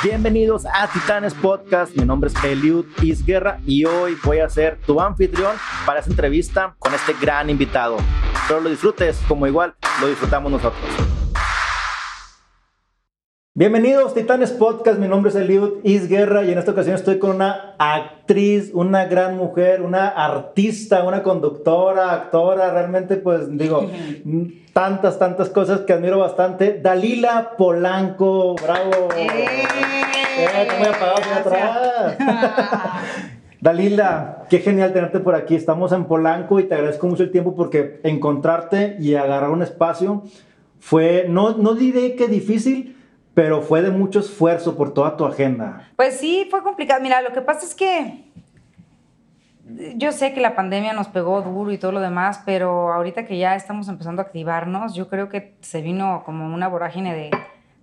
Bienvenidos a Titanes Podcast. Mi nombre es Eliud Isguerra y hoy voy a ser tu anfitrión para esta entrevista con este gran invitado. Espero lo disfrutes como igual lo disfrutamos nosotros. Bienvenidos Titanes Podcast, mi nombre es Eliud Isguerra y en esta ocasión estoy con una actriz, una gran mujer, una artista, una conductora, actora, realmente pues digo, tantas, tantas cosas que admiro bastante. Dalila Polanco, bravo. ¡Eh! atrás. Dalila, qué genial tenerte por aquí. Estamos en Polanco y te agradezco mucho el tiempo porque encontrarte y agarrar un espacio fue, no, no diré que difícil, pero fue de mucho esfuerzo por toda tu agenda. Pues sí, fue complicado. Mira, lo que pasa es que yo sé que la pandemia nos pegó duro y todo lo demás, pero ahorita que ya estamos empezando a activarnos, yo creo que se vino como una vorágine de,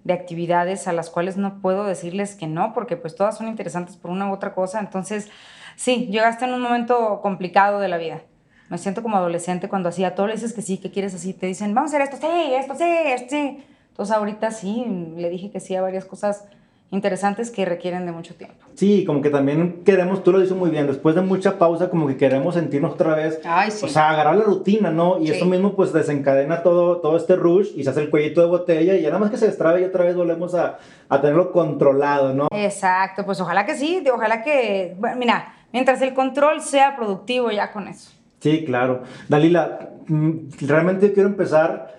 de actividades a las cuales no puedo decirles que no, porque pues todas son interesantes por una u otra cosa. Entonces, sí, llegaste en un momento complicado de la vida. Me siento como adolescente cuando hacía todo, le dices que sí, que quieres así, te dicen, vamos a hacer esto, sí, esto, sí, esto, sí. Entonces ahorita sí, le dije que sí a varias cosas interesantes que requieren de mucho tiempo. Sí, como que también queremos, tú lo dices muy bien, después de mucha pausa como que queremos sentirnos otra vez, Ay, sí. o sea, agarrar la rutina, ¿no? Y eso mismo pues desencadena todo, todo este rush y se hace el cuellito de botella y ya nada más que se destrabe y otra vez volvemos a, a tenerlo controlado, ¿no? Exacto, pues ojalá que sí, ojalá que, bueno, mira, mientras el control sea productivo ya con eso. Sí, claro. Dalila, mm, realmente quiero empezar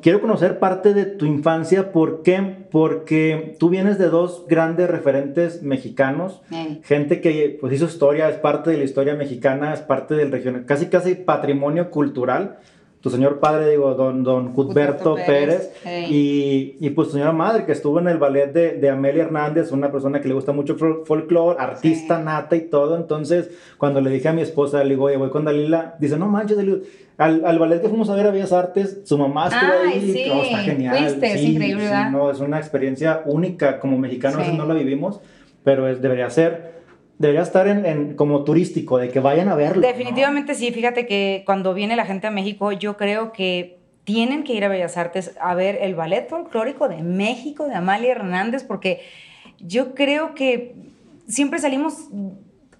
quiero conocer parte de tu infancia. ¿Por qué? Porque tú vienes de dos grandes referentes mexicanos, gente que pues hizo historia, es parte de la historia mexicana, es parte del regional, casi casi patrimonio cultural tu señor padre, digo, don, don Cuthberto Pérez, y, y, pues tu señora madre, que estuvo en el ballet de, de Amelia Hernández, una persona que le gusta mucho folclore, artista nata y todo. Entonces, cuando le dije a mi esposa, le digo, oye, voy con Dalila, dice, no manches, Dalila, al, al, ballet que fuimos a ver a Bellas Artes, su mamá estuvo ahí, sí. está genial. Fuiste, es increíble, ¿verdad? no, es una experiencia única, como mexicanos no la vivimos, pero es, debería ser debería estar en, como turístico, de que vayan a verlo. Definitivamente sí, fíjate que cuando viene la gente a México, yo creo que tienen que ir a Bellas Artes a ver el ballet folclórico de México, de Amalia Hernández, porque yo creo que siempre salimos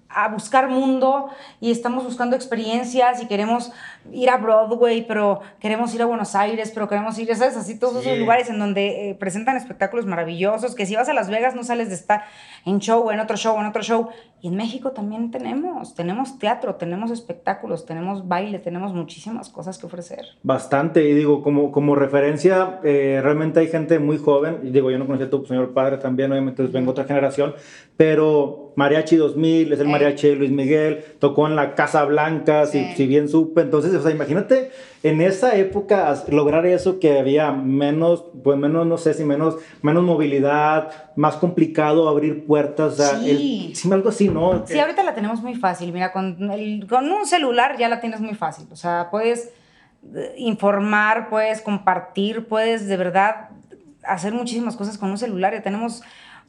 a buscar mundo y estamos buscando experiencias y queremos ir a Broadway, pero queremos ir a Buenos Aires, pero queremos ir, ¿sabes? Así todos esos lugares en donde eh, presentan espectáculos maravillosos, que si vas a Las Vegas no sales de estar en show, en otro show, en otro show. Y en México también tenemos, tenemos teatro, tenemos espectáculos, tenemos baile, tenemos muchísimas cosas que ofrecer. Bastante, y digo, como, como referencia, eh, realmente hay gente muy joven, y digo, yo no conocía a tu señor padre también, obviamente vengo otra generación, pero Mariachi 2000, es el mariachi de Luis Miguel, tocó en la Casa Blanca, si, si bien supe, entonces o sea, imagínate en esa época lograr eso que había menos, pues menos, no sé si menos, menos movilidad, más complicado abrir puertas. sí. sí, algo así, ¿no? Sí, ahorita la tenemos muy fácil. Mira, con, con un celular ya la tienes muy fácil. O sea, puedes eh, informar, puedes compartir, puedes de verdad hacer muchísimas cosas con un celular. Ya tenemos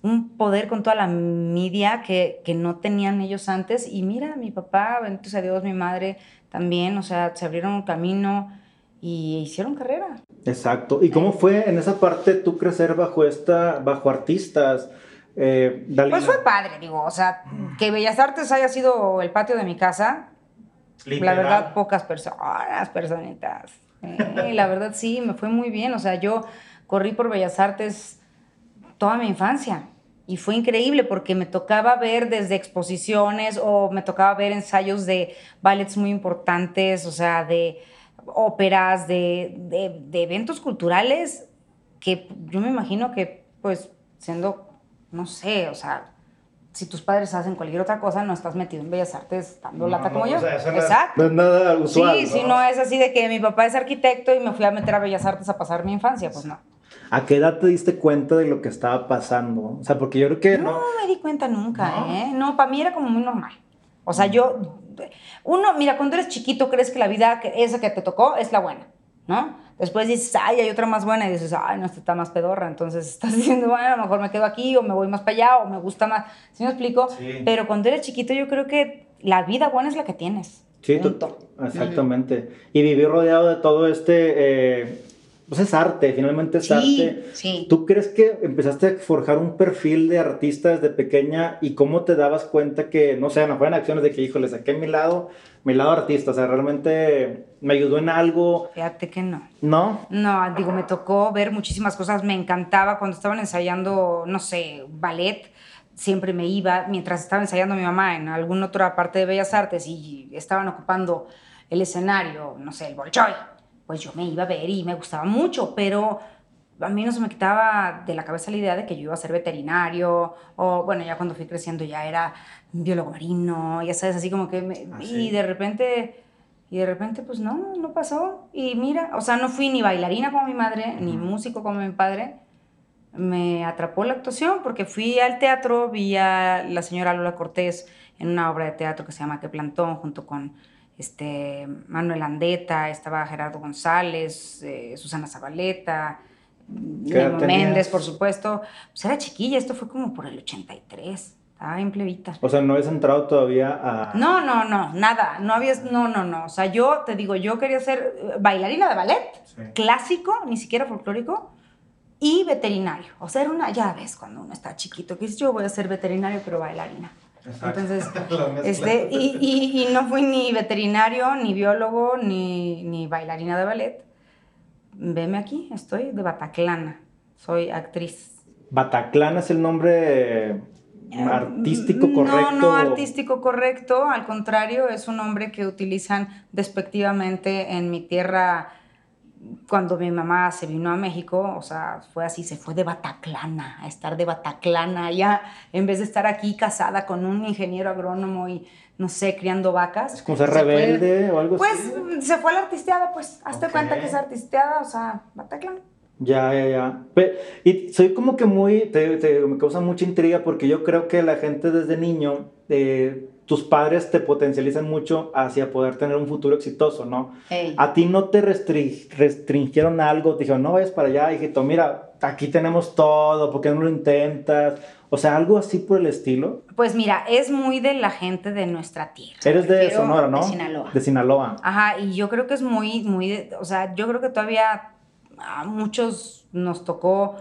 un poder con toda la media que, que no tenían ellos antes. Y mira, mi papá, bendito sea Dios, mi madre, también, o sea, se abrieron un camino y hicieron carrera. Exacto. ¿Y cómo fue en esa parte tú crecer bajo esta, bajo artistas? Eh, pues fue padre, digo, o sea, que Bellas Artes haya sido el patio de mi casa, la verdad, pocas personas, personitas. Eh, la verdad, sí, me fue muy bien, o sea, yo corrí por Bellas Artes toda mi infancia. Y fue increíble porque me tocaba ver desde exposiciones o me tocaba ver ensayos de ballets muy importantes, o sea, de óperas, de, de, eventos culturales que yo me imagino que, pues, siendo, no sé, o sea, si tus padres hacen cualquier otra cosa, no estás metido en Bellas Artes dando lata como yo. Exacto. No es nada usual. Sí, sí, no es así de que mi papá es arquitecto y me fui a meter a Bellas Artes a pasar mi infancia, pues no. ¿A qué edad te diste cuenta de lo que estaba pasando? O sea, porque yo creo que... No, no me di cuenta nunca, ¿eh? No, para mí era como muy normal. O sea, yo... Uno, mira, cuando eres chiquito crees que la vida, esa que te tocó, es la buena, ¿no? Después dices, ay, hay otra más buena y dices, ay, no, esta está más pedorra. Entonces estás diciendo, bueno, a lo mejor me quedo aquí o me voy más para allá o me gusta más. ¿Sí me explico? Pero cuando eres chiquito yo creo que la vida buena es la que tienes. Sí, exactamente. Y vivir rodeado de todo este... Eh, pues es arte, finalmente es arte. Sí. ¿Tú crees que empezaste a forjar un perfil de artista desde pequeña y cómo te dabas cuenta que, no sé, no fueron acciones de que, híjole, saqué mi lado, mi lado artista, o sea, realmente me ayudó en algo? Fíjate que no. ¿No? No, digo, me tocó ver muchísimas cosas, me encantaba cuando estaban ensayando, no sé, ballet siempre me iba, mientras estaba ensayando mi mamá en alguna otra parte de Bellas Artes y estaban ocupando el escenario, no sé, el Bolshoi, pues yo me iba a ver y me gustaba mucho, pero a mí no se me quitaba de la cabeza la idea de que yo iba a ser veterinario, o bueno, ya cuando fui creciendo ya era biólogo marino, ya sabes, así como que... Ah, y de repente... Y de repente, pues no, no pasó. Y mira, o sea, no fui ni bailarina como mi madre, ni músico como mi padre, me atrapó la actuación porque fui al teatro, vi a la señora Lola Cortés en una obra de teatro que se llama Que Plantón, junto con este, Manuel Andeta, estaba Gerardo González, eh, Susana Zabaleta, Nemo Méndez, por supuesto. Pues era chiquilla, esto fue como por el 83. Estaba en plebita. O sea, no habías entrado todavía a. No, no, no, nada. No habías. No, no, no. O sea, yo te digo, yo quería ser bailarina de ballet, clásico, ni siquiera folclórico y veterinario. O sea, era una, ya ves, cuando uno está chiquito, que yo voy a ser veterinario, pero bailarina. Entonces, este, y, y, y, no fui ni veterinario, ni biólogo, ni, ni bailarina de ballet. Veme aquí, estoy de Bataclana, soy actriz. ¿Bataclana es el nombre eh, artístico correcto? No, no artístico correcto, al contrario, es un nombre que utilizan despectivamente en mi tierra cuando mi mamá se vino a México, o sea, fue así, se fue de Bataclana, a estar de Bataclana, ya en vez de estar aquí casada con un ingeniero agrónomo y, no sé, criando vacas. ¿Es como ser rebelde o algo pues, así? Pues se fue a la artisteada, pues, hazte cuenta que es artisteada, o sea, Bataclana. Ya, ya, ya. Y soy como que muy, me causa mucha intriga porque yo creo que la gente desde niño... Eh, tus padres te potencializan mucho hacia poder tener un futuro exitoso, ¿no? A ti no te restringieron algo, te dijeron, no vayas para allá, hijito, mira, aquí tenemos todo, ¿por qué no lo intentas? O sea, algo así por el estilo. Pues mira, es muy de la gente de nuestra tierra. Eres de Sonora, ¿no? De Sinaloa. De Sinaloa. Ajá, y yo creo que es muy, muy, o sea, yo creo que todavía a muchos nos tocó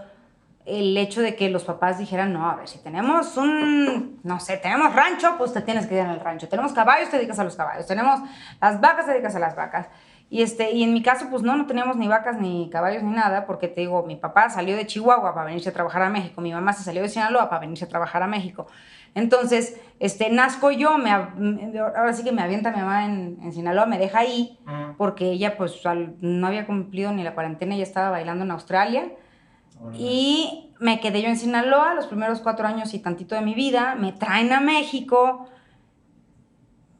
el hecho de que los papás dijeran, no, a ver, si tenemos un, no sé, tenemos rancho, pues te tienes que ir en el rancho. Tenemos caballos, te dedicas a los caballos. Tenemos las vacas, te dedicas a las vacas. Y, este, y en mi caso, pues no, no teníamos ni vacas, ni caballos, ni nada, porque te digo, mi papá salió de Chihuahua para venirse a trabajar a México, mi mamá se salió de Sinaloa para venirse a trabajar a México. Entonces, este, nazco yo, me, ahora sí que me avienta mi mamá en, en Sinaloa, me deja ahí, porque ella pues no había cumplido ni la cuarentena, ella estaba bailando en Australia. Y me quedé yo en Sinaloa los primeros cuatro años y tantito de mi vida. Me traen a México.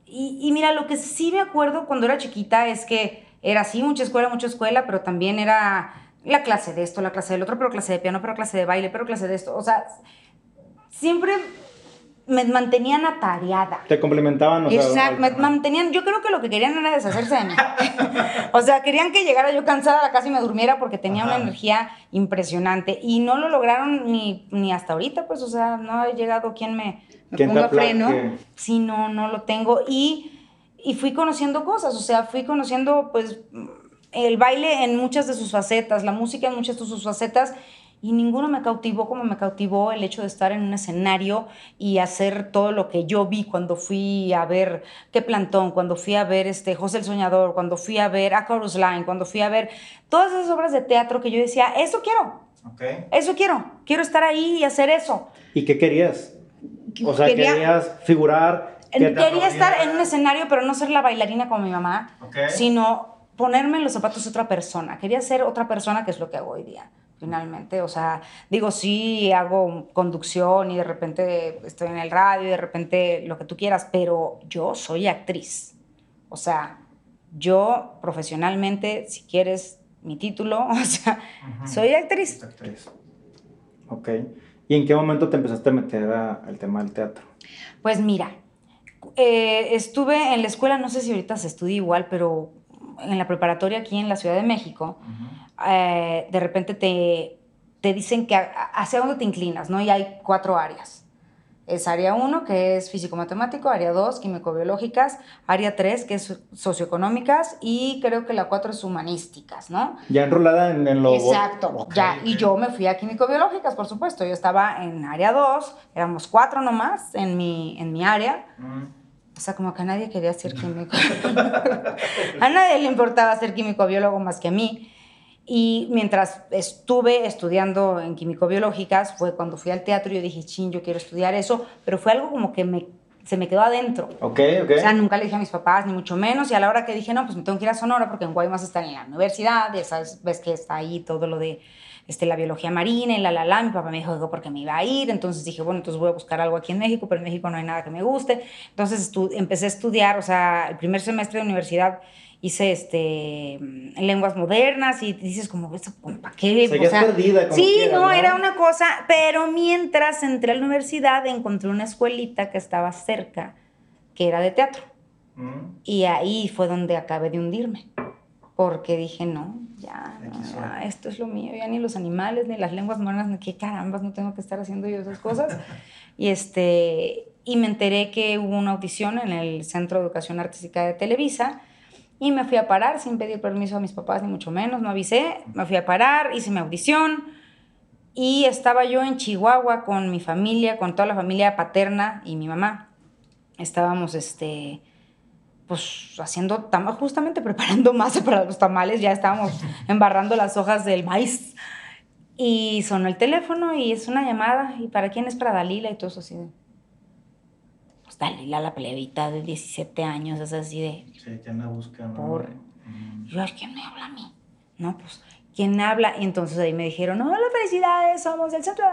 Y, mira, lo que sí me acuerdo cuando era chiquita es que era así, mucha escuela, mucha escuela, pero también era la clase de esto, la clase del otro, pero clase de piano, pero clase de baile, pero clase de esto. O sea, siempre me mantenían atareada. Te complementaban, o Exacto, me mantenían, yo creo que lo que querían era deshacerse de mí. o sea, querían que llegara yo cansada a la casa y me durmiera porque tenía una energía impresionante y no lo lograron ni, ni hasta ahorita, pues, o sea, no ha llegado quien me, me ponga freno. Sí, no, no lo tengo y, y fui conociendo cosas, o sea, fui conociendo, pues, el baile en muchas de sus facetas, la música en muchas de sus facetas y ninguno me cautivó como me cautivó el hecho de estar en un escenario y hacer todo lo que yo vi cuando fui a ver Qué Plantón, cuando fui a ver este José el Soñador, cuando fui a ver A Chorus Line, cuando fui a ver todas esas obras de teatro que yo decía, eso quiero. Eso quiero, quiero estar ahí y hacer eso. ¿Y qué querías? O sea, querías figurar. Quería estar en un escenario, pero no ser la bailarina como mi mamá, sino ponerme en los zapatos de otra persona. Quería ser otra persona, que es lo que hago hoy día finalmente. O sea, digo, sí hago conducción y de repente estoy en el radio y de repente lo que tú quieras, pero yo soy actriz. O sea, yo profesionalmente, si quieres mi título, o sea, soy actriz. actriz. Ok. ¿Y en qué momento te empezaste a meter al tema del teatro? Pues mira, eh, estuve en la escuela, no sé si ahorita se estudia igual, pero en la preparatoria aquí en la Ciudad de México, eh, de repente te, te dicen que hacia dónde te inclinas, ¿no? Y hay cuatro áreas. Es área 1, que es físico-matemático, área 2, químico-biológicas, área 3, que es socioeconómicas, y creo que la 4 es humanísticas, ¿no? Ya enrolada en, en lo... Exacto, ya. Y yo me fui a químico-biológicas, por supuesto. Yo estaba en área 2, éramos cuatro nomás en mi, en mi área. O sea, como que a nadie quería ser químico. a nadie le importaba ser químico-biólogo más que a mí. Y mientras estuve estudiando en químico-biológicas, fue cuando fui al teatro y yo dije, ching, yo quiero estudiar eso, pero fue algo como que me, se me quedó adentro. Ok, ok. O sea, nunca le dije a mis papás, ni mucho menos, y a la hora que dije, no, pues me tengo que ir a Sonora porque en Guaymas está en la universidad, ya sabes, ves que está ahí todo lo de este, la biología marina y la, la, la. Mi papá me dijo, porque me iba a ir, entonces dije, bueno, entonces voy a buscar algo aquí en México, pero en México no hay nada que me guste. Entonces empecé a estudiar, o sea, el primer semestre de universidad hice este, lenguas modernas y dices como, ¿para qué? O sea, perdida. sí, no, era una cosa, pero mientras entré a la universidad encontré una escuelita que estaba cerca, que era de teatro. Mm. Y ahí fue donde acabé de hundirme, porque dije, no, ya, esto es lo mío, ya ni los animales, ni las lenguas modernas, ni qué carambas, no tengo que estar haciendo yo esas cosas. y, este, y me enteré que hubo una audición en el Centro de Educación Artística de Televisa, y me fui a parar sin pedir permiso a mis papás, ni mucho menos, no avisé. Me fui a parar, hice mi audición. Y estaba yo en Chihuahua con mi familia, con toda la familia paterna y mi mamá. Estábamos, este, pues haciendo, justamente preparando masa para los tamales, ya estábamos embarrando las hojas del maíz. Y sonó el teléfono y es una llamada. ¿Y para quién es? Para Dalila y todo eso así Dalila, la plebita de 17 años, es así de... Sí, ¿quién la busca? Por... Yo, ¿quién me habla a mí? No, pues, ¿quién habla? Y entonces ahí me dijeron, hola, felicidades, somos del centro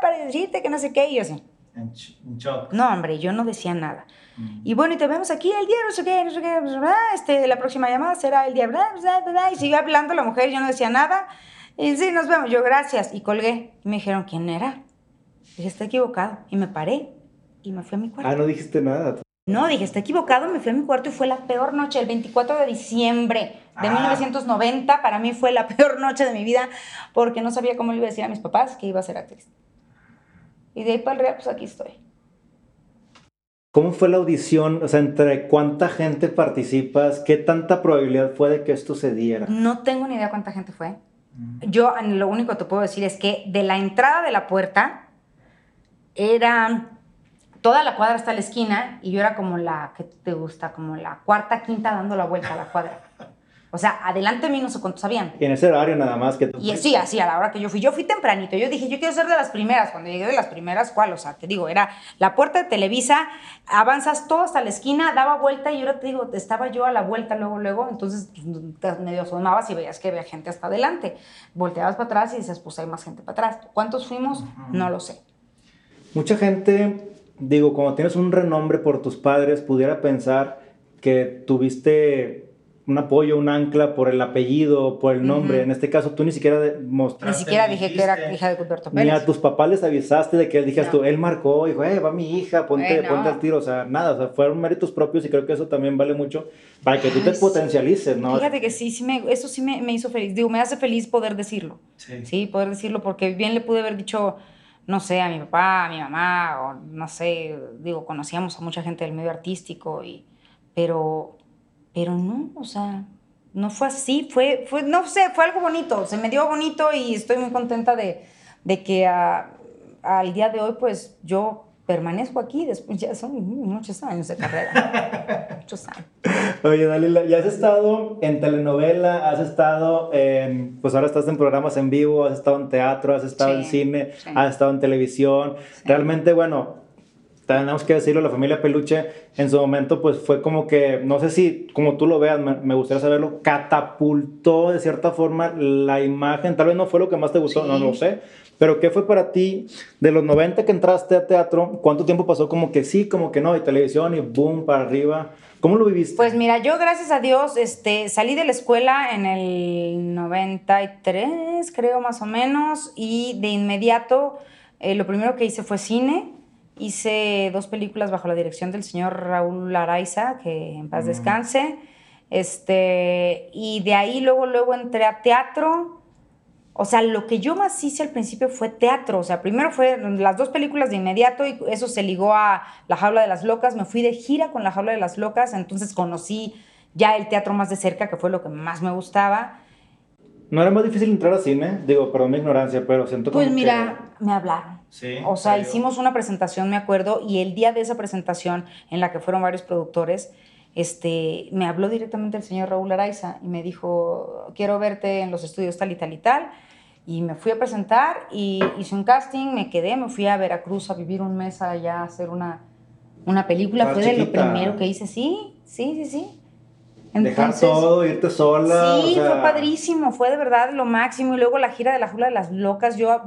para decirte que no sé qué. Y yo así... En shock. No, hombre, yo no decía nada. Y bueno, y te vemos aquí el día, no sé qué, no sé qué, este, la próxima llamada será el día, y siguió hablando la mujer, yo no decía nada. Y sí, nos vemos, yo gracias. Y colgué. Y me dijeron, ¿quién era? Dije, está equivocado. Y me paré y me fui a mi cuarto. Ah, no dijiste nada. No, dije, está equivocado, me fui a mi cuarto y fue la peor noche, el 24 de diciembre de 1990, ah. para mí fue la peor noche de mi vida porque no sabía cómo le iba a decir a mis papás que iba a ser actriz. Y de ahí para el real, pues aquí estoy. ¿Cómo fue la audición? O sea, ¿entre cuánta gente participas? ¿Qué tanta probabilidad fue de que esto se diera? No tengo ni idea cuánta gente fue. Yo lo único que te puedo decir es que de la entrada de la puerta eran toda la cuadra está a la esquina y yo era como la, que te gusta? Como la cuarta, quinta dando la vuelta a la cuadra. O sea, adelante de mí no sé cuántos sabían. Y en ese horario nada más que tú. Y sí, así, a la hora que yo fui. Yo fui tempranito. Yo dije, yo quiero ser de las primeras. Cuando llegué de las primeras, ¿cuál? O sea, te digo, era la puerta de Televisa, avanzas todo hasta la esquina, daba vuelta y ahora te digo, estaba yo a la vuelta luego, luego. Entonces pues, medio asomabas y veías que había gente hasta adelante. Volteabas para atrás y dices, pues hay más gente para atrás. ¿Cuántos fuimos? No lo sé. Mucha gente digo, como tienes un renombre por tus padres, pudiera pensar que tuviste un apoyo, un ancla por el apellido, por el nombre. En este caso, tú ni siquiera mostraste. Ni siquiera dije que era hija de Cuthberto Pérez. Ni a tus papás les avisaste de que él dijeras tú, él marcó, dijo, eh, va mi hija, ponte, ponte al tiro. O sea, nada, o sea, fueron méritos propios y creo que eso también vale mucho para que tú te potencialices, ¿no? Fíjate que sí, sí me, eso sí me, me, hizo feliz. Digo, me hace feliz poder decirlo. Sí. Sí, poder decirlo, porque bien le pude haber dicho no sé, a mi papá, a mi mamá, o no sé, digo, conocíamos a mucha gente del medio artístico, y, pero, pero no, o sea, no fue así, fue, fue, no sé, fue algo bonito, se me dio bonito y estoy muy contenta de, de que al día de hoy, pues yo permanezco aquí, después ya son muchos años de carrera. muchos años. Oye, Dalila, ya has estado en telenovela, has estado en, pues ahora estás en programas en vivo, has estado en teatro, has estado en cine, has estado en televisión. Realmente, bueno, tenemos que decirlo, la familia Peluche en su momento pues fue como que, no sé si como tú lo veas, me, gustaría saberlo, catapultó de cierta forma la imagen, tal vez no fue lo que más te gustó, no lo sé, pero ¿qué fue para ti de los 90 que entraste a teatro? ¿Cuánto tiempo pasó como que sí, como que no, y televisión y boom para arriba? ¿Cómo lo viviste? Pues mira, yo gracias a Dios este, salí de la escuela en el 93, creo más o menos, y de inmediato eh, lo primero que hice fue cine. Hice dos películas bajo la dirección del señor Raúl Araiza, que en paz mm. descanse. Este, y de ahí luego, luego entré a teatro O sea, lo que yo más hice al principio fue teatro. O sea, primero fue las dos películas de inmediato y eso se ligó a La Jaula de las Locas. Me fui de gira con La Jaula de las Locas, entonces conocí ya el teatro más de cerca, que fue lo que más me gustaba. ¿No era más difícil entrar al cine? Digo, perdón mi ignorancia, pero siento pues como Pues mira, me hablaron. Sí. O sea, hicimos una presentación, me acuerdo, y el día de esa presentación, en la que fueron varios productores, este, me habló directamente el señor Raúl Araiza y me dijo, quiero verte en los estudios tal y tal y tal. Y me fui a presentar y hice un casting, me quedé, me fui a Veracruz a vivir un mes allá a hacer una, una película. Fue de lo primero que hice, sí, sí, sí, sí. Dejar todo, irte sola. Sí, fue padrísimo, fue de verdad lo máximo. Y luego la gira de la Jula de las Locas, yo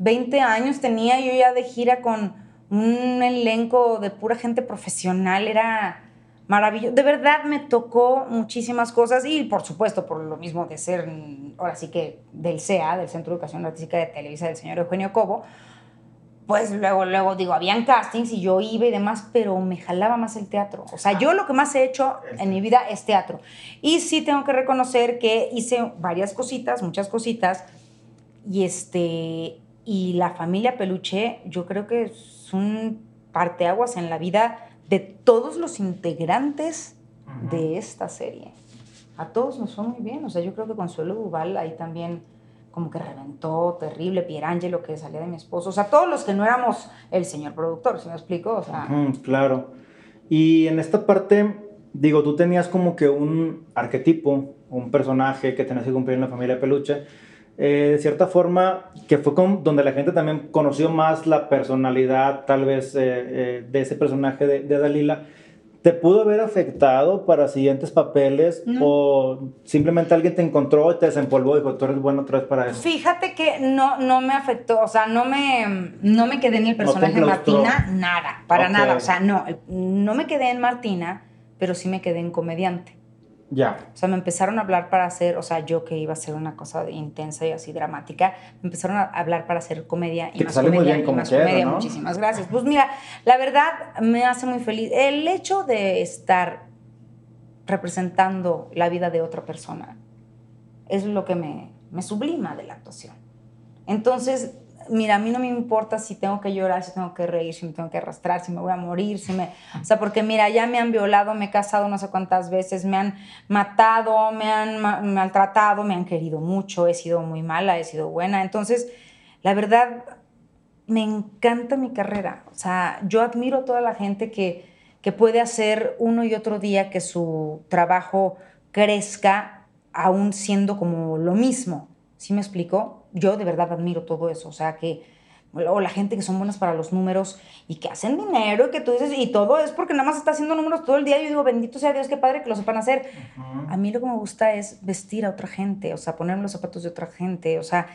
20 años tenía yo ya de gira con un elenco de pura gente profesional, era maravilloso. De verdad me tocó muchísimas cosas y por supuesto por lo mismo de ser, ahora sí que del CEA, del Centro de Educación Artística de Televisa del señor Eugenio Cobo, pues luego, luego digo, habían castings y yo iba y demás, pero me jalaba más el teatro. O sea, yo lo que más he hecho en mi vida es teatro. Y sí tengo que reconocer que hice varias cositas, muchas cositas, y este, y la familia Peluche, yo creo que es un parteaguas en la vida de todos los integrantes de esta serie. A todos nos fue muy bien. O sea, yo creo que Consuelo Duval ahí también como que reventó terrible, Pierangelo que salía de mi esposo. O sea, todos los que no éramos el señor productor, ¿se me explico? O sea, claro. Y en esta parte, digo, tú tenías como que un arquetipo, un personaje que tenías que cumplir en la familia Peluche eh, de cierta forma, que fue con, donde la gente también conoció más la personalidad, tal vez, eh, eh, de ese personaje de, Dalila. ¿Te pudo haber afectado para siguientes papeles o simplemente alguien te encontró y te desempolvó y dijo, tú eres bueno otra vez para eso? Fíjate que no, no me afectó, o sea, no me, no me quedé en el personaje de Martina, nada, para nada, o sea, no, no me quedé en Martina, pero sí me quedé en comediante. Ya. O sea, me empezaron a hablar para hacer, o sea, yo que iba a ser una cosa intensa y así dramática, me empezaron a hablar para hacer comedia y más comedia y más comedia. Muchísimas gracias. Pues mira, la verdad me hace muy feliz. El hecho de estar representando la vida de otra persona es lo que me, me sublima de la actuación. Entonces, mira, a mí no me importa si tengo que llorar, si tengo que reír, si me tengo que arrastrar, si me voy a morir, si me... O sea, porque mira, ya me han violado, me he casado no sé cuántas veces, me han matado, me han maltratado, me han querido mucho, he sido muy mala, he sido buena. Entonces, la verdad, me encanta mi carrera. O sea, yo admiro a toda la gente que, que puede hacer uno y otro día que su trabajo crezca aún siendo como lo mismo. ¿Sí me explico? Yo de verdad admiro todo eso, o sea, que, o la gente que son buenas para los números y que hacen dinero y que tú dices, y todo es porque nada más está haciendo números todo el día. Yo digo, bendito sea Dios, qué padre que lo sepan hacer. A mí lo que me gusta es vestir a otra gente, o sea, ponerme los zapatos de otra gente, o sea,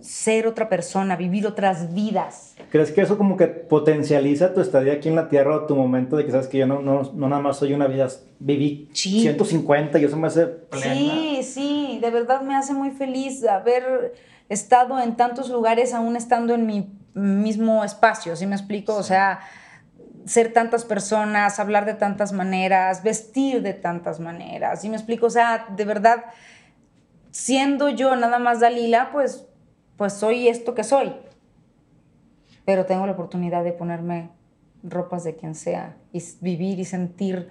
ser otra persona, vivir otras vidas. ¿Crees que eso como que potencializa tu estadía aquí en la Tierra o tu momento de que sabes que yo no, no, no nada más soy una vida, viví 150 y eso me hace plena? Sí, sí, de verdad me hace muy feliz haber estado en tantos lugares aún estando en mi mismo espacio, ¿sí me explico? O sea, ser tantas personas, hablar de tantas maneras, vestir de tantas maneras, ¿sí me explico? O sea, de verdad siendo yo nada más Dalila, pues, pues soy esto que soy. Pero tengo la oportunidad de ponerme ropas de quien sea y vivir y sentir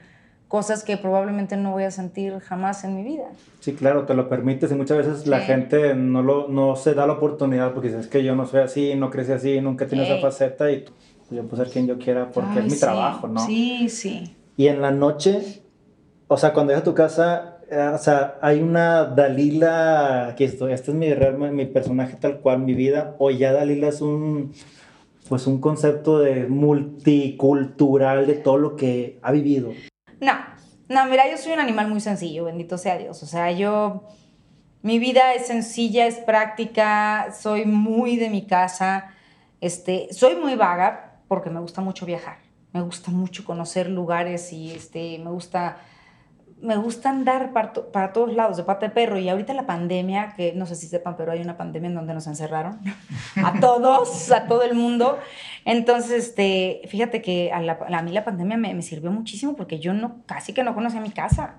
cosas que probablemente no voy a sentir jamás en mi vida. Sí, claro, te lo permites y muchas veces la gente no, lo, no se da la oportunidad porque dices que yo no soy así, no crecí así, nunca tiene esa faceta y yo puedo ser quien yo quiera porque es mi trabajo, ¿no? Sí, sí. Y en la noche, o sea, cuando llegas a tu casa, o sea, hay una Dalila, aquí estoy, este es mi, mi personaje tal cual, mi vida, o ya Dalila es un, pues un concepto de multicultural de todo lo que ha vivido. No, no, mira, yo soy un animal muy sencillo, bendito sea Dios, o sea, yo, mi vida es sencilla, es práctica, soy muy de mi casa, este, soy muy vaga porque me gusta mucho viajar, me gusta mucho conocer lugares y este, me gusta me gusta andar para, para, todos lados, de pata de perro. Y ahorita la pandemia, que no sé si sepan, pero hay una pandemia en donde nos encerraron a todos, a todo el mundo. Entonces, este, fíjate que a, la, a mí la pandemia me, me, sirvió muchísimo porque yo no, casi que no conocía mi casa.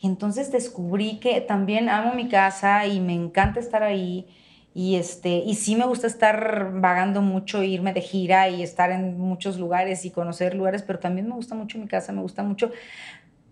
Y entonces descubrí que también amo mi casa y me encanta estar ahí. Y, este, y sí me gusta estar vagando mucho, irme de gira y estar en muchos lugares y conocer lugares, pero también me gusta mucho mi casa, me gusta mucho,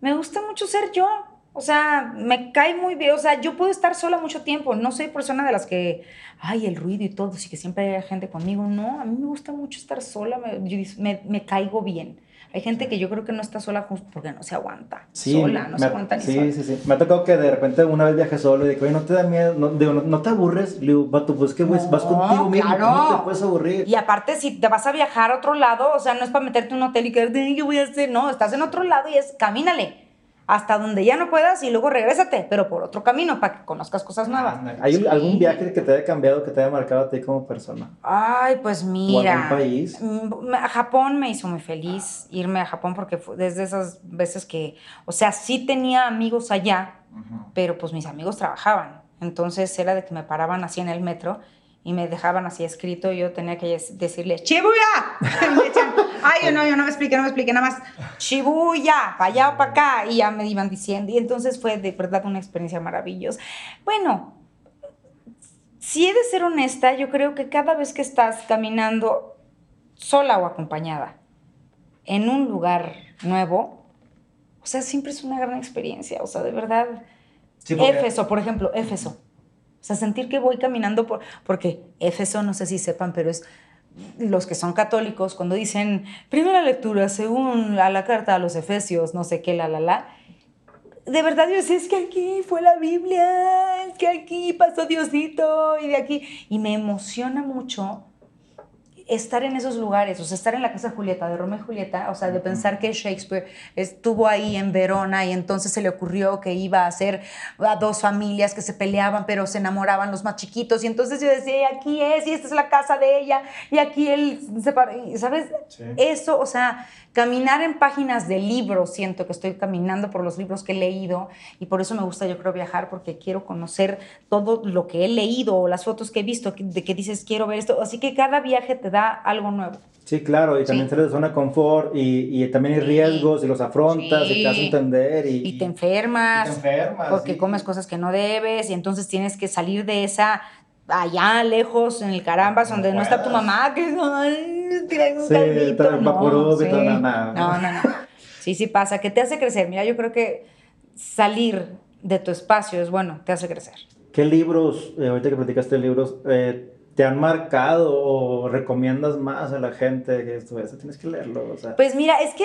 me gusta mucho ser yo. O sea, me cae muy bien. O sea, yo puedo estar sola mucho tiempo. No soy persona de las que, ay, el ruido y todo, sí que siempre hay gente conmigo. No, a mí me gusta mucho estar sola. Me, me, caigo bien. Hay gente que yo creo que no está sola justo porque no se aguanta. sola, no se aguanta ni sí, Sí, sí, Me ha tocado que de repente una vez viaje solo y que, oye, no te da miedo, no, digo, no, te aburres. Le digo, vato, pues que vas contigo mismo, no te puedes aburrir. Y aparte, si te vas a viajar a otro lado, o sea, no es para meterte en un hotel y quedarte, ¿qué voy a hacer? No, estás en otro lado y es, camínale hasta donde ya no puedas y luego regrésate, pero por otro camino para que conozcas cosas nuevas. ¿Hay algún viaje que te haya cambiado, que te haya marcado a ti como persona? Ay, pues mira. ¿O algún país? Mm, a Japón me hizo muy feliz irme a Japón porque fue desde esas veces que, o sea, sí tenía amigos allá, pero pues mis amigos trabajaban. Entonces era de que me paraban así en el metro y me dejaban así escrito y yo tenía que decirle, ¡Chibuya! ay, yo no, yo no me expliqué, no me expliqué nada más, ¡Chibuya! Para allá o para acá. Y ya me iban diciendo. Y entonces fue de verdad una experiencia maravillosa. Bueno, si he de ser honesta, yo creo que cada vez que estás caminando sola o acompañada en un lugar nuevo, o sea, siempre es una gran experiencia. O sea, de verdad. Éfeso, por ejemplo, Éfeso o sea, sentir que voy caminando por, porque Éfeso, no sé si sepan, pero es los que son católicos, cuando dicen primera lectura según a la carta a los Efesios, no sé qué, la, la, la, de verdad yo es que aquí fue la Biblia, es que aquí pasó Diosito y de aquí, y me emociona mucho estar en esos lugares, o sea, estar en la casa de Julieta, de Romeo y Julieta, o sea, de pensar que Shakespeare estuvo ahí en Verona y entonces se le ocurrió que iba a hacer a dos familias que se peleaban, pero se enamoraban los más chiquitos, y entonces yo decía, aquí es, y esta es la casa de ella, y aquí él se ¿sabes? Eso, o sea, caminar en páginas de libros, siento que estoy caminando por los libros que he leído, y por eso me gusta, yo creo, viajar, porque quiero conocer todo lo que he leído, o las fotos que he visto, de que dices, quiero ver esto, así que cada viaje te da algo nuevo. Sí, claro, y también sales de zona de confort y, y también hay riesgos y los afrontas y te haces entender. Y, y te enfermas. Y te enfermas. Porque comes cosas que no debes y entonces tienes que salir de esa allá lejos en el carambas donde no está tu mamá que no tiene un sí, no, no, sí. no, no, no, no. Sí, sí pasa, que te hace crecer. Mira, yo creo que salir de tu espacio es bueno, te hace crecer. ¿Qué libros, eh, ahorita que platicaste de libros, eh, te han marcado o recomiendas más a la gente que esto, eso tienes que leerlo? O sea. Pues mira, es que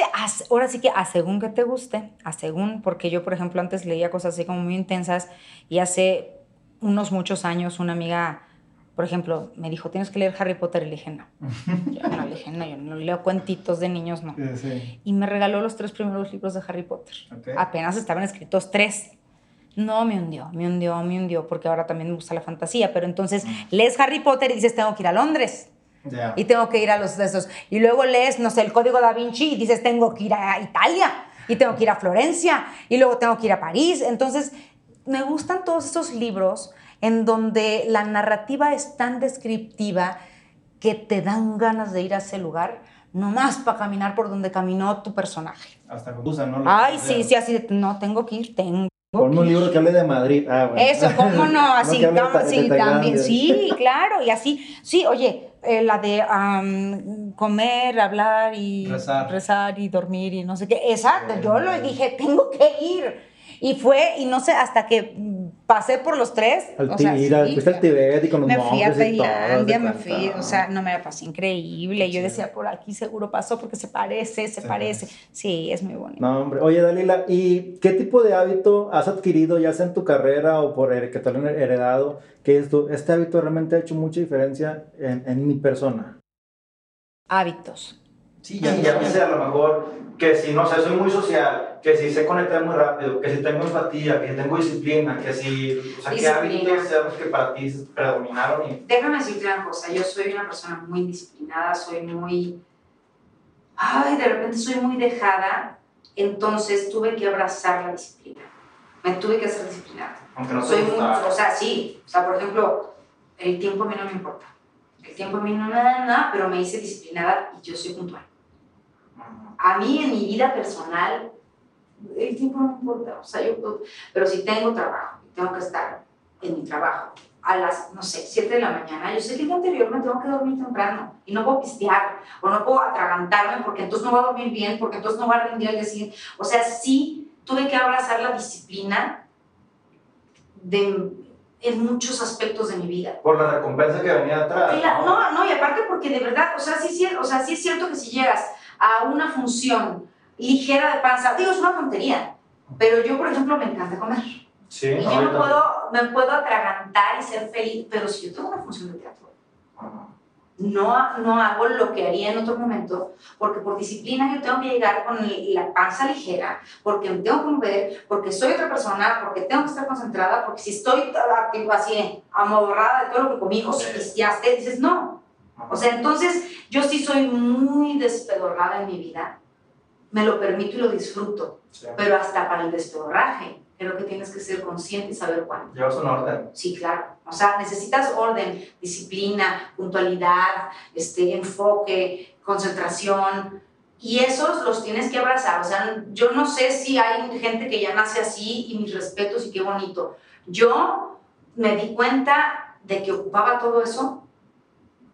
ahora sí que a según que te guste, a según, porque yo por ejemplo antes leía cosas así como muy intensas y hace unos muchos años una amiga, por ejemplo, me dijo, tienes que leer Harry Potter y le dije, no. yo no le dije, no, yo no leo cuentitos de niños, no. Y me regaló los tres primeros libros de Harry Potter. Apenas estaban escritos tres. No, me hundió, me hundió, me hundió, porque ahora también me gusta la fantasía, pero entonces lees Harry Potter y dices, tengo que ir a Londres. Y tengo que ir a los de esos. Y luego lees, no sé, el Código da Vinci y dices, tengo que ir a Italia. Y tengo que ir a Florencia. Y luego tengo que ir a París. Entonces, me gustan todos estos libros en donde la narrativa es tan descriptiva que te dan ganas de ir a ese lugar nomás para caminar por donde caminó tu personaje. Hasta con ¿no? Ay, sí, sí, así de, no, tengo que ir, tengo Ponme un libro que hable de Madrid. Ah, bueno. Eso, ¿cómo no? Así, sí, también. Sí, claro, y así. Sí, oye, eh, la de comer, hablar y rezar. rezar. y dormir y no sé qué. Exacto, yo lo dije, tengo que ir. Y fue, y no sé, hasta que pasé por los tres. Al o sea, fuiste al Tibet y con los Me fui a Tailandia, me fui, o sea, no me la pasé increíble. Yo decía, por aquí seguro pasó porque se parece, se, parece. Sí, es muy bonito. No, hombre. Oye, Dalila, ¿y qué tipo de hábito has adquirido, ya sea en tu carrera o por que te lo han heredado, que esto, este hábito realmente ha hecho mucha diferencia en, en mi persona? Hábitos. Sí, ya, ya me sé a lo mejor que si, no sé, soy muy social, que si sé conectar muy rápido, que si tengo empatía, que si tengo disciplina, que si, o sea, que hábitos que para ti predominaron. Y... Déjame decirte una cosa, yo soy una persona muy disciplinada, soy muy, ay, de repente soy muy dejada, entonces tuve que abrazar la disciplina, me tuve que hacer disciplinada. Aunque no soy muy, O sea, sí, o sea, por ejemplo, el tiempo a mí no me importa, el tiempo a mí no nada, nada, pero me hice disciplinada y yo soy puntual a mí en mi vida personal el tiempo no importa, o sea, yo, pero si tengo trabajo, tengo que estar en mi trabajo a las, no sé, 7 de la mañana, yo sé que el día anterior me tengo que dormir temprano y no puedo pistear o no puedo atragantarme porque entonces no voy a dormir bien, porque entonces no voy a rendir al día siguiente. O sea, sí tuve que abrazar la disciplina de, en muchos aspectos de mi vida. Por la recompensa que venía atrás. ¿no? no, y aparte porque de verdad, o sea, sí, o sea, sí es cierto que si llegas a una función ligera de panza, digo, es una tontería, pero yo, por ejemplo, me encanta comer. Sí, y yo me puedo, me puedo atragantar y ser feliz, pero si yo tengo una función de teatro, no, no hago lo que haría en otro momento, porque por disciplina yo tengo que llegar con la panza ligera, porque me tengo que mover, porque soy otra persona, porque tengo que estar concentrada, porque si estoy así amodorrada de todo lo que comí, o si ya esté, dices no. O sea, entonces yo sí soy muy despedorrada en mi vida, me lo permito y lo disfruto, pero hasta para el despedorraje creo que tienes que ser consciente y saber cuándo. Llevas un orden. Sí, claro. O sea, necesitas orden, disciplina, puntualidad, este, enfoque, concentración. Y esos los tienes que abrazar. O sea, yo no sé si hay gente que ya nace así y mis respetos y qué bonito. Yo me di cuenta de que ocupaba todo eso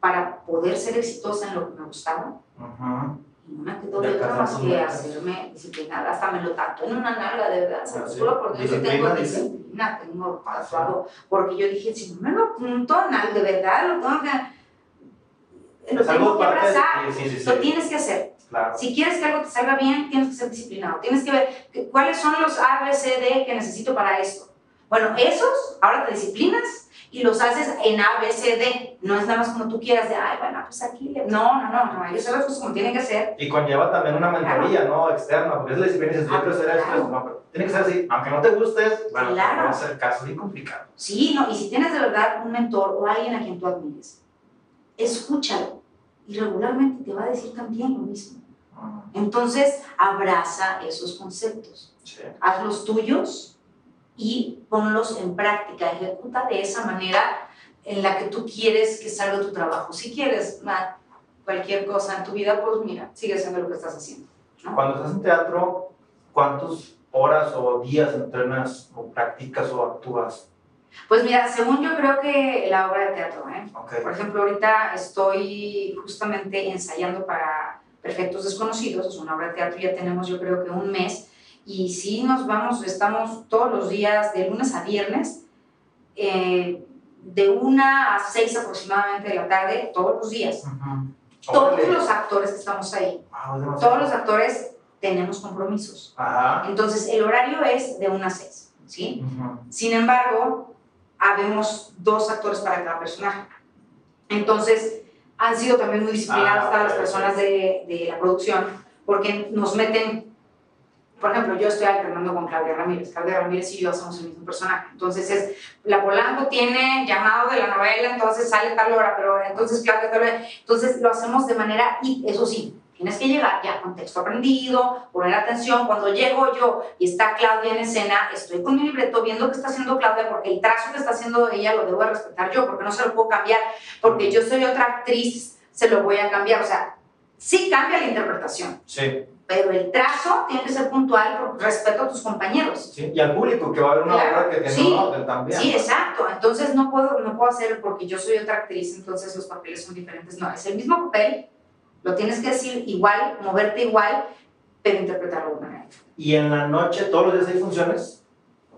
para poder ser exitosa en lo que me gustaba. Ajá. y no me quedó de otra más que hacerme disciplinada, hasta me lo tatué en una nalga, de verdad, se solo por Dios tengo disciplina, tengo pasado, porque yo dije, si no me lo apunto, de verdad, lo tengo que, lo tengo que abrazar, lo tienes que hacer. Si quieres que algo te salga bien, tienes que ser disciplinado, tienes que ver cuáles son los A, B, C, D que necesito para esto. Bueno, esos, ahora te disciplinas y los haces en A, B, C, D. No es nada más como tú quieras de, ay, bueno, pues aquí. No, no, no, no, ellos saben como tienen que ser. Y conlleva también una mentoría, ¿no? Externa, porque es la disciplina dices, yo quiero hacer esto, no, pero tiene que ser así. Aunque no te gustes, bueno, claro. no va a ser caso, bien complicado. Sí, no, y si tienes de verdad un mentor o alguien a quien tú admires, escúchalo y regularmente te va a decir también lo mismo. Entonces, abraza esos conceptos. Sí. Haz los tuyos y ponlos en práctica, ejecuta de esa manera en la que tú quieres que salga tu trabajo. Si quieres cualquier cosa en tu vida, pues mira, sigue haciendo lo que estás haciendo. Cuando estás en teatro, ¿cuántas horas o días entrenas o practicas o actúas? Pues mira, según yo creo que la obra de teatro, ¿eh? Por ejemplo, ahorita estoy justamente ensayando para Perfectos Desconocidos, es una obra de teatro, ya tenemos yo creo que un mes y sí nos vamos, estamos todos los días, de lunes a viernes, eh, de una a seis aproximadamente de la tarde, todos los días. Todos los actores que estamos ahí, ah, todos los actores tenemos compromisos. Entonces, el horario es de una a seis, ¿sí? Sin embargo, habemos dos actores para cada personaje. Entonces, han sido también muy disciplinadas ah, todas las personas de, de la producción, porque nos meten por ejemplo, yo estoy alternando con Claudia Ramírez. Claudia Ramírez y yo somos el mismo personaje. Entonces, es, la Polanco tiene llamado de la novela, entonces sale tal hora, pero entonces Claudia tal hora. Entonces, lo hacemos de manera, y eso sí, tienes que llegar ya con texto aprendido, poner atención. Cuando llego yo y está Claudia en escena, estoy con mi libreto viendo qué está haciendo Claudia, porque el trazo que está haciendo ella lo debo de respetar yo, porque no se lo puedo cambiar, porque yo soy otra actriz, se lo voy a cambiar. O sea, sí cambia la interpretación. Sí pero el trazo tiene que ser puntual por respeto a tus compañeros. Sí, y al público, que va a ver una obra que tiene un orden también. Sí, exacto. Entonces no puedo, no puedo hacer porque yo soy otra actriz, entonces los papeles son diferentes. No, es el mismo papel, lo tienes que decir igual, moverte igual, pero interpretarlo de una manera. ¿Y en la noche todos los días hay funciones?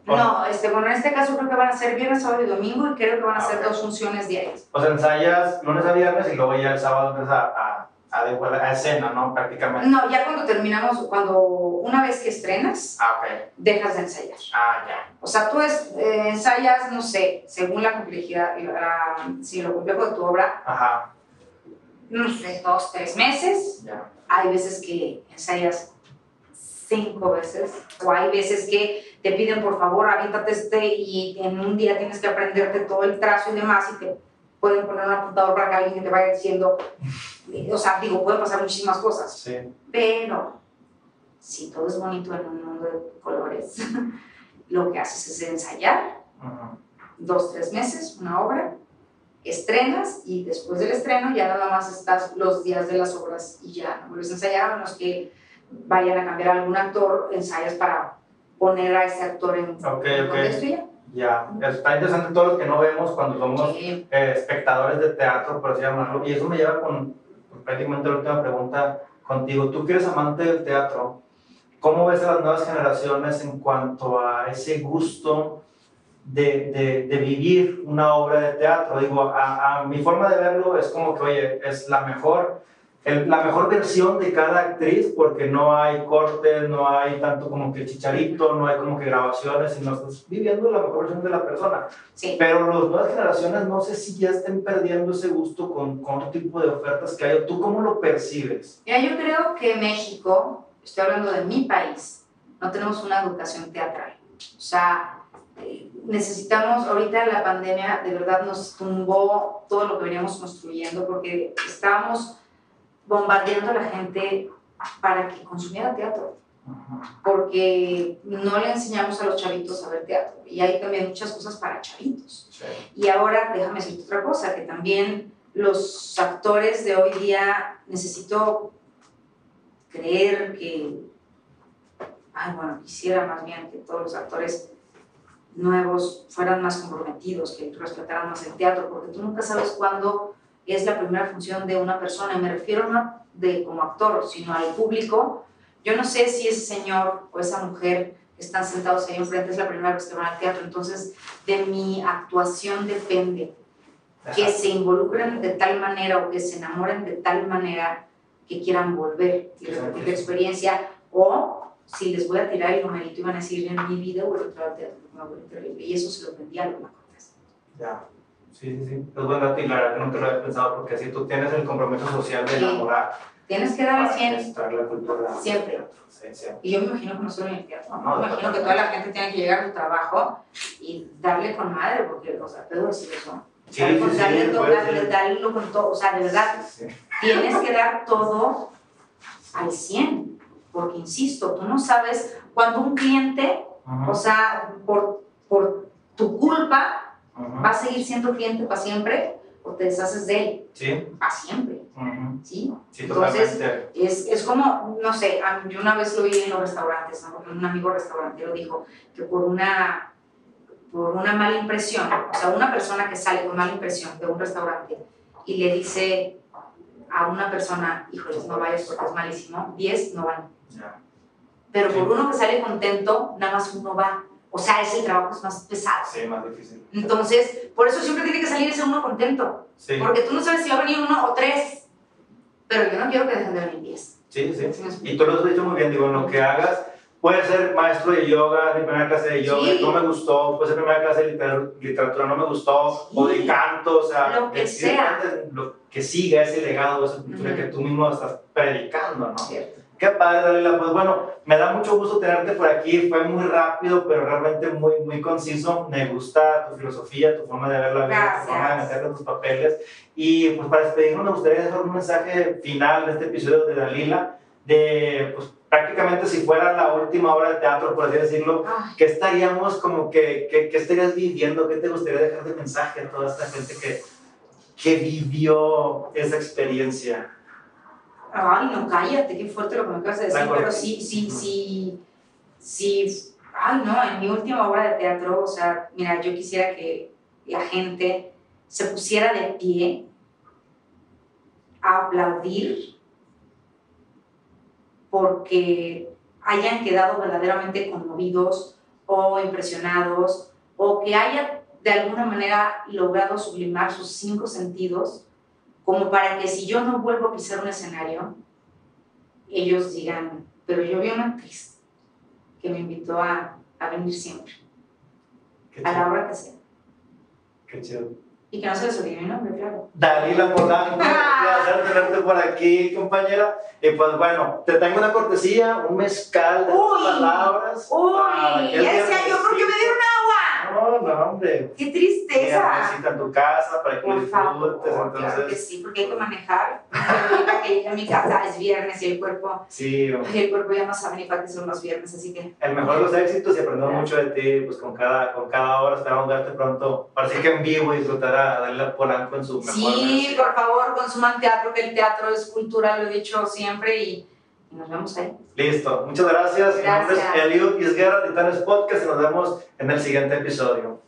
No, este, bueno, en este caso creo que van a ser viernes, sábado y domingo y creo que van a ser dos funciones diarias. O sea, ensayas lunes a viernes y luego ya el sábado empiezas a a, a, escena, ¿no? Prácticamente. No, ya cuando terminamos, cuando una vez que estrenas, ah, dejas de ensayar. Ah, ya. O sea, tú es, eh, ensayas, no sé, según la complejidad, si lo complejo de tu obra, Ajá. no sé, dos, tres meses. Ya. Hay veces que ensayas cinco veces, o hay veces que te piden por favor, aviéntate este y en un día tienes que aprenderte todo el trazo y demás y te pueden poner un apuntador para que alguien te vaya diciendo, o sea, digo, pueden pasar muchísimas cosas. Sí. Pero si todo es bonito en un mundo de colores, lo que haces es ensayar dos, tres meses, una obra, estrenas y después del estreno ya nada más estás los días de las obras y ya no vuelves a ensayar a menos que vayan a cambiar algún actor, ensayas para poner a ese actor en, okay, contexto ya. Ya, está interesante todo lo que no vemos cuando somos eh, espectadores de teatro, por así llamarlo. Y eso me lleva con prácticamente la última pregunta contigo. Tú que eres amante del teatro, ¿cómo ves a las nuevas generaciones en cuanto a ese gusto de, de, de vivir una obra de teatro? Digo, a, a mi forma de verlo es como que, oye, es la mejor la mejor versión de cada actriz porque no hay cortes, no hay tanto como que chicharito, no hay como que grabaciones, sino estás viviendo la mejor versión de la persona. Sí. Pero las nuevas generaciones no sé si ya estén perdiendo ese gusto con, con otro tipo de ofertas que hay. ¿Tú cómo lo percibes? Ya, yo creo que México, estoy hablando de mi país, no tenemos una educación teatral. O sea, eh, necesitamos, ahorita la pandemia de verdad nos tumbó todo lo que veníamos construyendo porque estábamos bombardeando a la gente para que consumiera teatro. Porque no le enseñamos a los chavitos a ver teatro. Y hay también muchas cosas para chavitos. Y ahora déjame decirte otra cosa, que también los actores de hoy día necesito creer que, ay, bueno, quisiera más bien que todos los actores nuevos fueran más comprometidos, que respetaran más el teatro, porque tú nunca sabes cuándo es la primera función de una persona, y me refiero no de como actor, sino al público. Yo no sé si ese señor o esa mujer que están sentados ahí enfrente es la primera vez que van al teatro, entonces de mi actuación depende que se involucren de tal manera o que se enamoren de tal manera que quieran volver y repetir la experiencia, o si les voy a tirar el numerito y van a decir en mi vida voy a entrar al teatro, me Y eso se lo vendía a los Ya. Sí, sí, sí. Es buen dato y la verdad que no te lo había pensado porque así tú tienes el compromiso social de enamorar. Tienes que dar el 100. La siempre. Sí, Y yo me imagino que no solo en el teatro. No, me imagino que toda la gente tiene que llegar a su trabajo y darle con madre, porque, o sea, puedo decir eso. Sí, darle, sí, darle, sí, darle, darle, con todo. O sea, de verdad, tienes que dar todo al 100. Porque, insisto, tú no sabes cuando un cliente, o sea, por, por tu culpa, va a seguir siendo cliente para siempre o te deshaces de él. Sí. Para siempre. ¿Sí? sí Entonces, es, es, como, no sé, yo una vez lo vi en los restaurantes, un amigo restaurantero dijo que por una, por una mala impresión, o sea, una persona que sale con mala impresión de un restaurante y le dice a una persona, híjoles, no vayas porque es malísimo, 10 no van. Pero por uno que sale contento, nada más uno va. O sea, ese trabajo es más pesado. Sí, más difícil. Entonces, por eso siempre tiene que salir ese uno contento. Sí. Porque tú no sabes si va a venir uno o tres. Pero yo no quiero que dejen de venir diez. Sí, sí. Y tú lo has dicho muy bien, digo, en lo que hagas, puede ser maestro de yoga, de primera clase de yoga, no me gustó, puede ser primera clase de literatura, no me gustó, o de canto, o sea, lo que sea. Lo que siga ese legado, esa cultura que tú mismo estás predicando, ¿no? Cierto. Qué padre, Dalila. Pues bueno, me da mucho gusto tenerte por aquí. Fue muy rápido, pero realmente muy, muy conciso. Me gusta tu filosofía, tu forma de ver la vida, tu forma de meterte tus papeles. Y pues para despedirnos, me gustaría dejar un mensaje final de este episodio de Dalila, de pues prácticamente si fuera la última obra de teatro, por así decirlo, ¿qué estaríamos como que, qué, qué estarías viviendo? ¿Qué te gustaría dejar de mensaje a toda esta gente que, que vivió esa experiencia? Ay, no, cállate, qué fuerte lo que me acabas de decir, pero sí, sí, sí, sí, ay, no, en mi última obra de teatro, o sea, mira, yo quisiera que la gente se pusiera de pie a aplaudir porque hayan quedado verdaderamente conmovidos o impresionados o que haya de alguna manera logrado sublimar sus cinco sentidos como para que si yo no vuelvo a pisar un escenario, ellos digan, pero yo vi una actriz que me invitó a, a venir siempre, a la hora que sea. Qué chido. Y que no se les olvide mi nombre, claro. Dalila Polanco, placer tenerte por aquí, compañera. Y pues bueno, te tengo una cortesía, un mezcal de uy, palabras. Uy, ya decía yo, porque me dieron agua. No, no, hombre. Qué tristeza. Visita en tu casa para que disfrutes. entonces... Claro que sí, porque hay que manejar. Que llegue a mi casa es viernes y el cuerpo. Sí, hombre. el cuerpo ya no sabe ni para qué son los viernes, así que. El mejor de los éxitos y aprendemos mucho de ti, pues con cada, con cada hora. Esperamos verte pronto. Parece que en vivo y disfrutar a darle a Polanco en su mejor Sí, por favor, consuman teatro, que el teatro es cultura, lo he dicho siempre y nos vemos ahí. Listo, muchas gracias. Mi nombre es Eliud Isguerra, Titanes Podcast, y nos vemos en el siguiente episodio.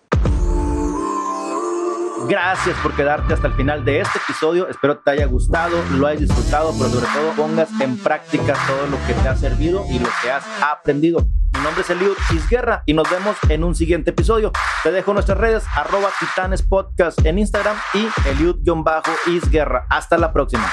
Gracias por quedarte hasta el final de este episodio. Espero te haya gustado, lo hayas disfrutado, pero sobre todo pongas en práctica todo lo que te ha servido y lo que has aprendido. Mi nombre es Eliud Isguerra y nos vemos en un siguiente episodio. Te dejo nuestras redes, arroba Titanes Podcast en Instagram y Eliud-Isguerra. Hasta la próxima.